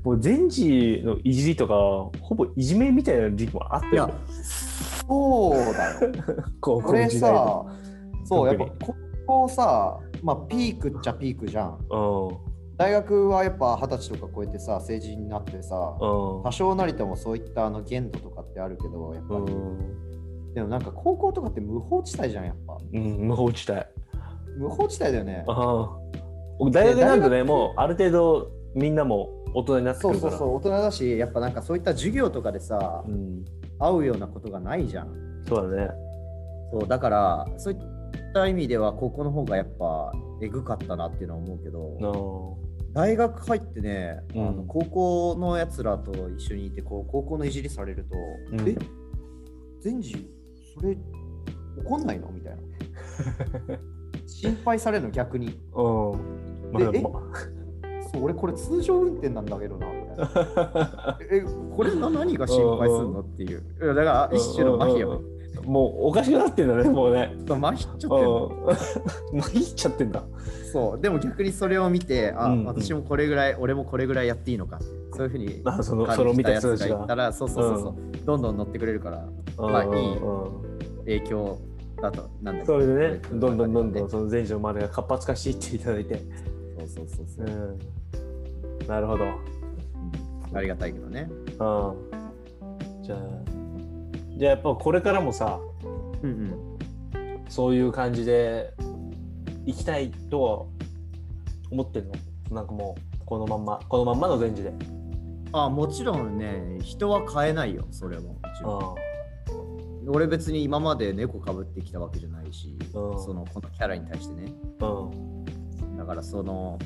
もう前時のいじりとか、ほぼいじめみたいな時期もあったよ。、そうだよ。高校これさ、そう、やっぱ高校さ、まあピークっちゃピークじゃん。と。大学はやっぱ二十歳とか超えてさ、成人になってさ、多少なりともそういったあの限度とかってあるけど、やっぱり。うん。でもなんか高校とかって無法地帯じゃん、やっぱ。うん、無法地帯。無法地帯だよね。ああ。僕大学になるとね、もうある程度みんなも大人になってくるから。そうそうそう、大人だし、やっぱなんかそういった授業とかでさ、うん。会うようなことがないじゃん。そうだね。そうだから、そういった意味では高校の方がやっぱえぐかったなっていうのは思うけど、の大学入ってね、うん。あの高校のやつらと一緒にいてこう高校のいじりされると、うん。え？全治それ怒んないの？みたいな。心配されるの？逆にうん。でそう俺これ通常運転なんだけどなみたいな。あ えこれの何が心配するの？っていう。だから一種の麻痺よね。もうおかしくなってんだね、もうね。麻痺っちゃってんうん。の。まいっちゃってんだ。そう。でも逆にそれを見てあ、うんうん。私もこれぐらい俺もこれぐらいやっていいのか。そういうふうにあその感それを見たやつが。いた。らそうそうそうそう、どんどん乗ってくれるからまあいいうん影響だとなんだけ。それでね、どんどんどんどんその前女の周りが活発化していっていただいて。そうそうそうそうう、ん。なるほど。うんありがたいけどねうん。じゃあ、じゃあやっぱこれからもさ、うんうんそういう感じで行きたいとは思ってんの？なんかもう、このまんま、このまんまの前時で。あもちろんね人は変えないよそれももちろんあ俺別に今まで猫かぶってきたわけじゃないし、うんそのこのキャラに対してねあ。うん。だからその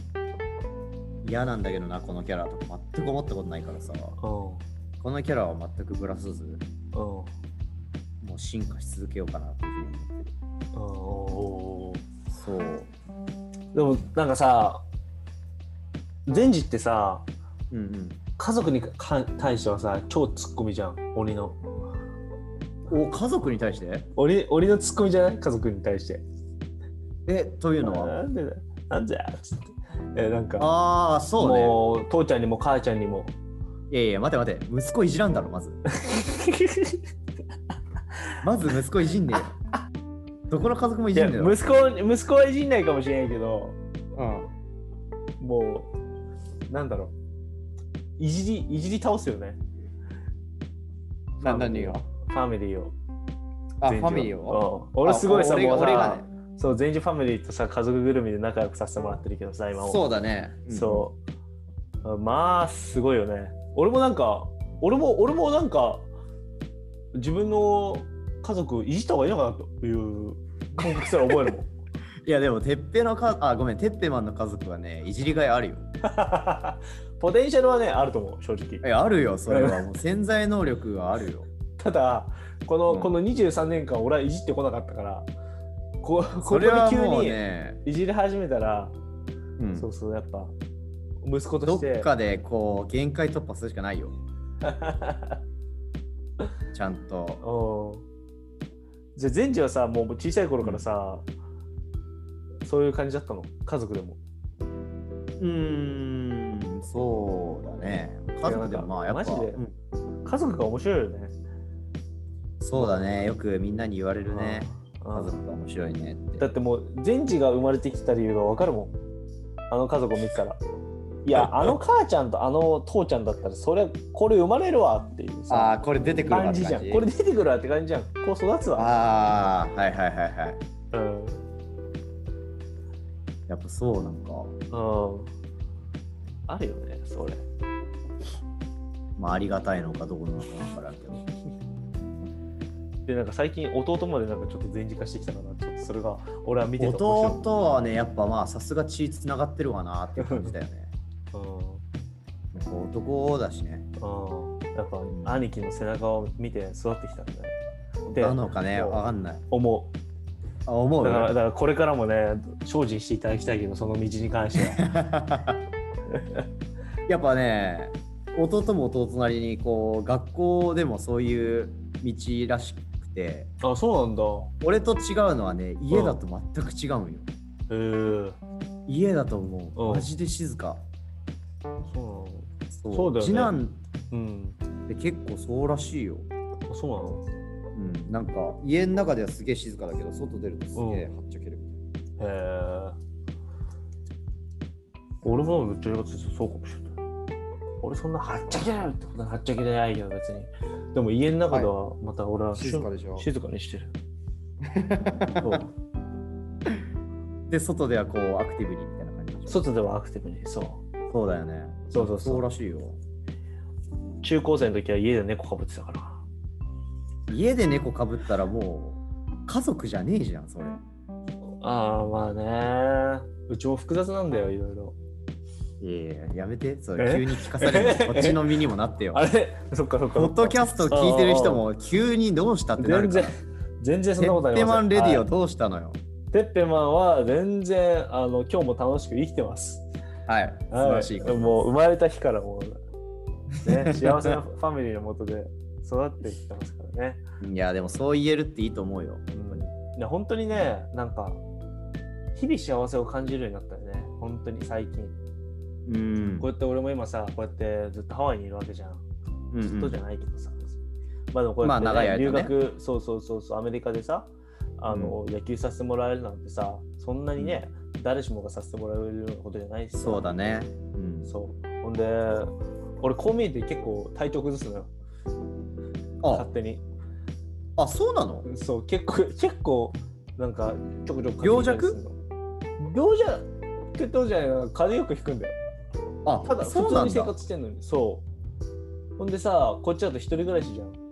嫌なんだけどなこのキャラとか全く思ったことないからさ。うん。このキャラは全くぶらさずうん。もう進化し続けようかなというふうに思ってそう。でもなんかさ前時ってさうんうん。家族にか対してはさ超ツッコミじゃん。鬼の。お家族に対して？鬼鬼のツッコミじゃない？家族に対して。えというのなはんでだなんじゃっつって。えなんかああそうね。もう父ちゃんにも母ちゃんにも。いやいや待て待て。息子いじらんだろまず。まず息子いじんねえよ。どこの家族もいじんねえよ息子息子はいじんないかもしれないけどうん。もうなんだろう。いじりいじり倒すよね。な何がファミリーを。あファミリーを？うん。俺すごいさもうさ俺がねそう、全治ファミリーとさ、家族ぐるみで仲良くさせてもらってるけどさ、今も。そうだね。そう。まあ、すごいよね。俺もなんか、俺も、俺もなんか、自分の家族いじった方がいいのかなという感覚すら覚えるもん。いやでも、てっぺのか、あ、ごめん、てっぺマンの家族はね、いじりがいあるよ。ポテンシャルはね、あると思う、正直。え、あるよ、それは。も う潜在能力があるよ。ただ、この、うんこの23年間、俺はいじってこなかったから、こここそれはで急にね、いじり始めたら、うんそうそう、やっぱ、息子とどっして。かでこう、限界突破するしかないよ。ちゃんと。うんじゃあ、前治はさ、もう小さい頃からさ、そういう感じだったの？家族でも。うーん、そうだね。家族でもまあやっぱ、マジでうん家族が面白いよね。そうだね。よくみんなに言われるね。うん家族が面白いねって。だってもう、前治が生まれてきた理由がわかるもん。あの家族を見てたら。いや、あの母ちゃんとあの父ちゃんだったら、それ、これ生まれるわっていうあさ、あ、これ出てくるわって感感じじゃん。これ出てくるわって感じじゃん。こう育つわ。ああ、はいはいはいはい。うん。やっぱそうなんか。うん。あるよね、それ。まあありがたいのかどうなのかわからんけど。で、なんか最近弟までなんかちょっと前治化してきたから、ちょっとそれが俺は見てて面白い。弟はね、やっぱまあさすが血つながってるわなっていう感じだよね。うん。男だしね。うん、やっぱ兄貴の背中を見て育ってきたんだね。でなのかね、わかんない。思あ思ううだからだよ。からこれからもね精進していただきたいけどその道に関しては やっぱね、弟も弟なりにこう学校でもそういう道らしくて、あそうなんだ。俺と違うのはね、家だと全く違うんよ。へえ。ー、家だともうん。うマジで静か。そそう。そうだよね。次男うん。って結構そうらしいよ。あそうなの？うん、なんか家の中ではすげえ静かだけど、外出るとすげえはっちゃける。へえ。俺もどちらかというとそうかもしれない俺そんなはっちゃけないってことははっちゃけないけど別に。でも家の中ではまた俺は、静かでしょ。静かにしてる。で、外ではこうアクティブにみたいな感じ。外ではアクティブにそう。そうだよね。そうそうそう。そうらしいよ。中高生の時は家で猫かぶってたから。家で猫かぶったらもう家族じゃねえじゃん、それ。ああまあね。うちも複雑なんだよいろいろいやいや、やめて。そえ？れ急に聞かされるの こっちの身にもなってよ。あれ？そっかそっかポッドキャスト聞いてる人も急にどうしたってなるから。全然全然そんテなことあッペマンりませんはいレディオどうしたのよ？テッペマンは全然あの今日も楽しく生きてますはい。素晴らしいこと。もう生まれた日からもう、ね、幸せなファミリーのもとで育ってきてますからね。いや、でもそう言えるっていいと思うよ。うん、いや本当にね、なんか、日々幸せを感じるようになったよね、本当に最近。うんこうやって俺も今さ、こうやってずっとハワイにいるわけじゃん。うんうんずっとじゃないけどさ。まあでもこうやって、ねまあ長い間ね留学、そうそうそうそう、アメリカでさ、あの、野球させてもらえるなんてさ、そんなにね、誰しもがさせてもらえるようなことじゃないしさそうだね。うん、そう。ほんで、俺こう見えて結構体調崩すのよ、あ勝手に。あ、そうなの？そう、結構、結構、なんかちょくちょく病弱？病弱ってじゃないな、風邪よくひくんだよ。あ、ただ、普通に生。活してんのに。そう。ほんでさ、こっちだと一人暮らしじゃん。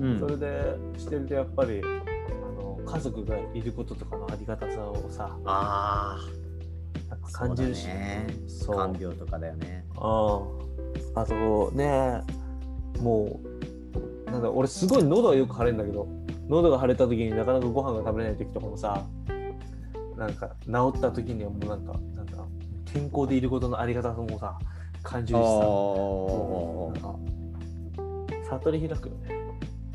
うんそれでしてるとやっぱり、あの家族がいることとかのありがたさをさ、あ感じるしね。そう看病とかだよね。ああとねもうなんだ俺すごい喉がよく腫れるんだけど喉が腫れた時になかなかご飯が食べれない時とかもさなんか治った時にはもうなんか健康でいることのありがたさもさ感じるしさもうなんか悟り開くよね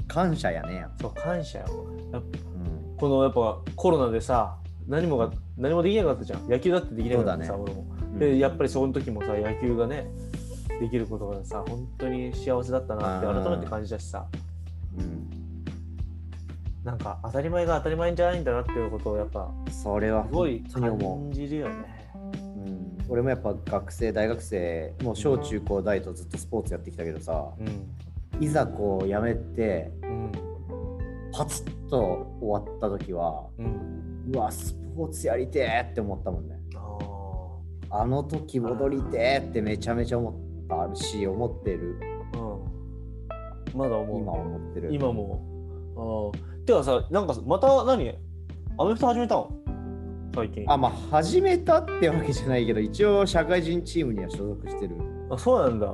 感謝やね。そう感謝よやっぱうん、このやっぱコロナでさ何もが何もできなかったじゃん野球だってできなかったさ、そう俺もでやっぱりその時もさ野球がねできることがさ本当に幸せだったなって改めて感じたしさうん、なんか当たり前が当たり前じゃないんだなっていうことをやっぱそれはすごい感じるよね。俺もやっぱ学生、大学生、もう小中高大とずっとスポーツやってきたけどさ、うんいざこうやめて、うんパツッと終わった時は、うんうわ、スポーツやりてーって思ったもんね。ああの時戻りてーってめちゃめちゃ思ったし、思ってる。あ。うん。まだ思う。今思ってる。今も。ああ。てかさ、なんかまた何？アメフト始めたの？最近。あ、まあ、始めたってわけじゃないけど、一応社会人チームには所属してる。あ、そうなんだ。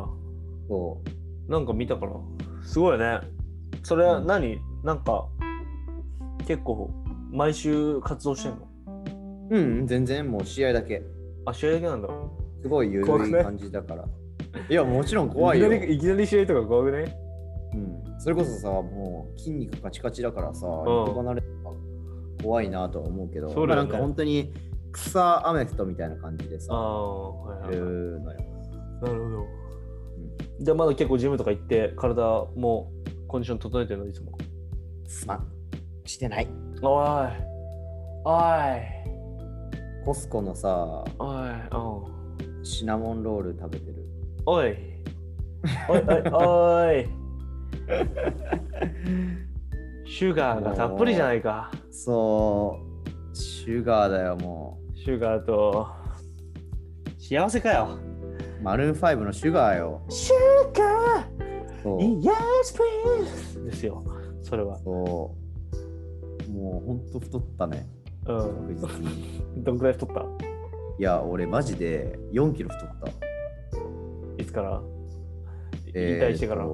そなんか見たから。すごいね。それはうん何、なんか結構毎週活動してんの？う。うん、全然もう試合だけ。あ、試合だけなんだ。すごい緩いい？感じだから。いや、もちろん怖いよ。いきなり試合とか怖くねうん、それこそさ、もう筋肉カチカチだからさ、肉離れとか怖いなとは思うけど、そうだよねまあなんか本当に草アメフトみたいな感じであさ、あ、はいはいやはい。るのよ。なるほど。じゃあまだ結構ジムとか行って体もコンディション整えてるのいつも？すまん。してない。おい。おい。コスコのさ、おい。うん。シナモンロール食べてる。おい。おいおいおい。シュガーがたっぷりじゃないか。そう、シュガーだよ、もシュガーと幸せかよ。う。マルーン5のシュガーよ。シュガそう。ー Yes, please! ですよ。それは。そう。もうほんと太ったね。うん。どんくらい太った？いや、俺マジで4キロ太った。いつから？引えー退してから。い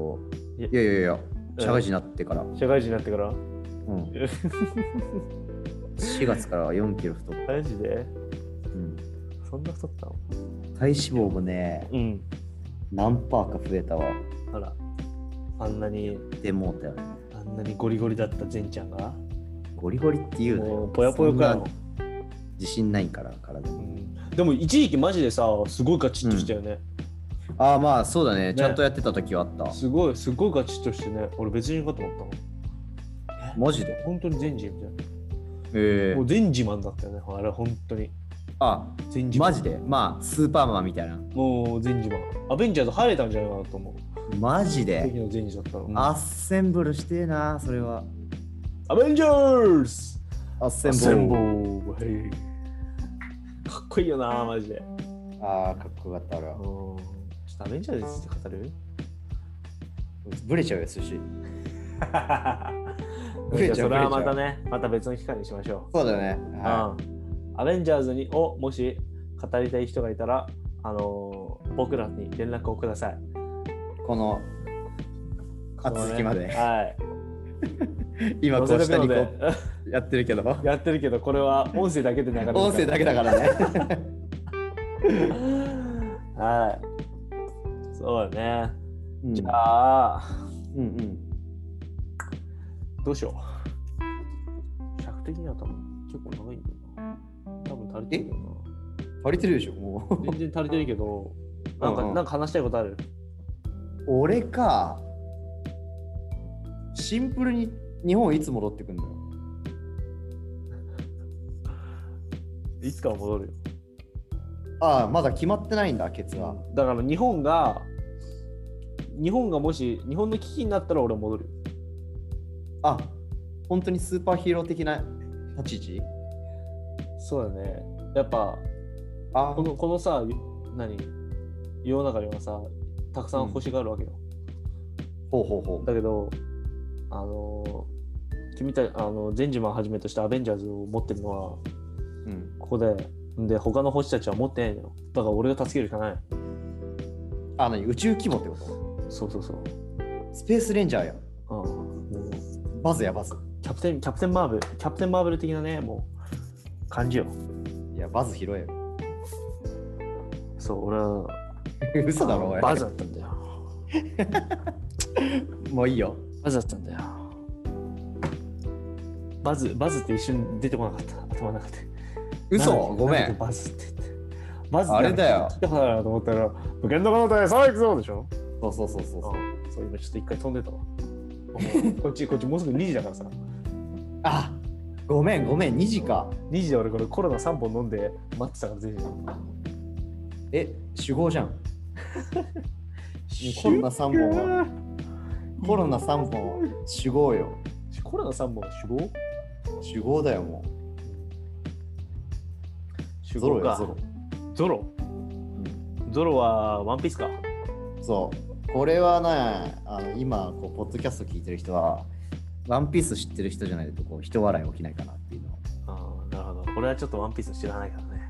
やいやいや、社会人になってから。社会人になってから？うん、4月から4キロ太った。マジで？うん、そんな太ったの？体脂肪もね、うん。何パーか増えたわ。あら。あんなに、でもうたよね。あんなにゴリゴリだった善ちゃんが？ゴリゴリって言うのぽやぽやかよ。自信ないから、体に。うんでも一時期マジでさ、すごいガチッとしたよね。ああ、まあそうだねちゃんとやってた時はあった。すごい、すごいガチッとしてね。俺別人かと思ったの。マジで？本当に善人みたいえな。もう善自慢だったよね。あれ本当に。あ、善自慢。マジで？まあ、スーパーマンみたいな。もう善自慢。アベンジャーズ入れたんじゃないかなと思う。マジで？時の善人だったの。うんアッセンブルしてえな、それは。アベンジャーズアッセンブル。ーはいかっこいいよな、マジで。ああ、かっこよかった、俺はうん。ち。ょっとアベンジャーズについて語る？ブレちゃうよ、寿司。じゃあそれはまたね、また別の機会にしましょう。そうだね。はうんアベンジャーズにをもし語りたい人がいたら、あのー僕らに連絡をください。い。この、あこのね続きまで。はい。今、こう下にこう やってるけど、やってるけど、これは音声だけで流れる。音声だけだからね。はい。そうだね。うんじゃあ、うんうん。どうしよう。尺的には多分結構長いんだよな。多分足りてるよ足りてるでしょ、もう。な。全然足りてるけど、なんかうんうんなんか話したいことある？俺か。シンプルに日本いつ戻ってくんだよ。いつかは戻るよ。ああ、まだ決まってないんだ、ケツは。だから日本が、日本がもし日本の危機になったら俺は戻るよ。あ、本当にスーパーヒーロー的な立ち位置？そうだね。やっぱ、あこのこのさ、何世の中にはさ、たくさん星があるわけよ。ほうほうほう。だけど、あのー君たあのゼンジマンはじめとしたアベンジャーズを持ってるのはうん、ここでで他の星たちは持ってないのよだから俺が助けるしかないあ、何？宇宙規模ってこそうそうそう、とスペースレンジャーや。うん、バズや、バズ。キャプテンキャプテンマーベルキャプテンマーベル的なねもう感じよ。いや、バズ拾えよ。そう俺は嘘だろ。バズだったんだよ。もういいよ。バズだったんだよ。バズバズって一瞬出てこなかった。頭の中で。嘘？ごめん。バズって言って。バズってあれだよ。聞いたことあるなと思ったら無限の可能体さあ行くぞでしょ？そうそうそうそうそう。今ちょっと一回飛んでたわこっちこっちもうすぐ2時だからさあ、ごめん、ごめん、2時か。2時で俺これコロナ3本飲んで待ってたからぜひえ、酒豪じゃん。コロナ3本は。コロナ3本、酒豪よ。コロナ3本は死亡酒豪だよ、もゾロゾロ。ゾロ？ゾロはワンピースか。そう。これはね、あの今こう、ポッドキャスト聞いてる人は、ワンピース知ってる人じゃないとこう人笑い起きないかなっていうの。ああ、なるほど。俺はちょっとワンピース知らないからね。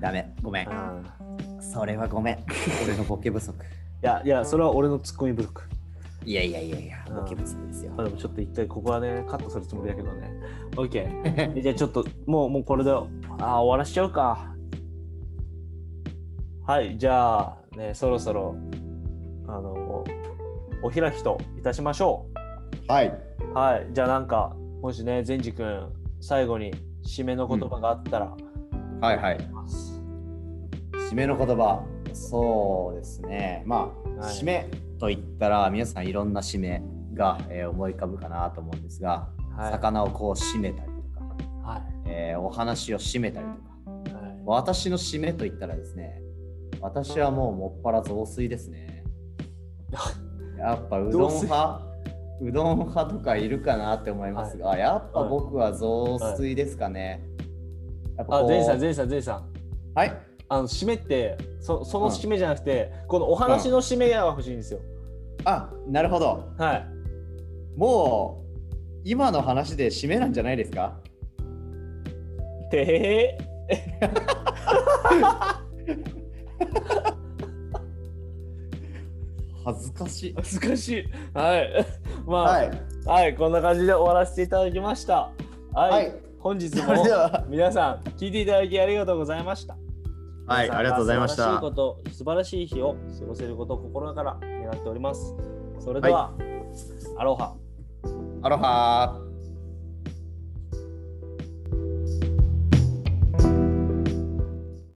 ダメ、ごめん。うんそれはごめん。俺のボケ不足。いや、いや、それは俺のツッコミ不足。いやいやいやいや、うんボケ不足ですよ。まあ、でもちょっと一回ここはね、カットするつもりだけどね。OK。じゃあちょっと、もう、もうこれで、あー終わらしちゃうか。はい、じゃあ、ね、そろそろ、あの、お開きといたしましょはい。う。はい、じゃあなんか、もしね、善治君、最後に締めの言葉があったら、はいはい。締めの言葉。そうですね。まあ、はい締めと言ったら、皆さんいろんな締めが、えー思い浮かぶかなと思うんですが、はい、魚をこう締めたりとか、はい、えーお話を締めたりとか、はい。私の締めと言ったらですね、私はもうもっぱら雑炊ですね。やっぱうどん派、うどん派とかいるかなって思いますが、やっぱ僕は雑炊ですかね。やっぱあ、こう善治さん、善治さん、善治さん。はい。あの締めってそその締めじゃなくて、このお話の締めが欲しいんですよ。あ、なるほど。はい。もう今の話で締めなんじゃないですか？てへ 恥ずかしい。恥ずかしい。はい。まあ、ははい、い。こんな感じで終わらせていただきました。はい。はい本日も皆さん聞いていただきありがとうございました。はい、ありがとうございまし素晴らしいたこ。と、素晴らしい日を過ごせることを心から願っております。それでは、アロハ。アロハー。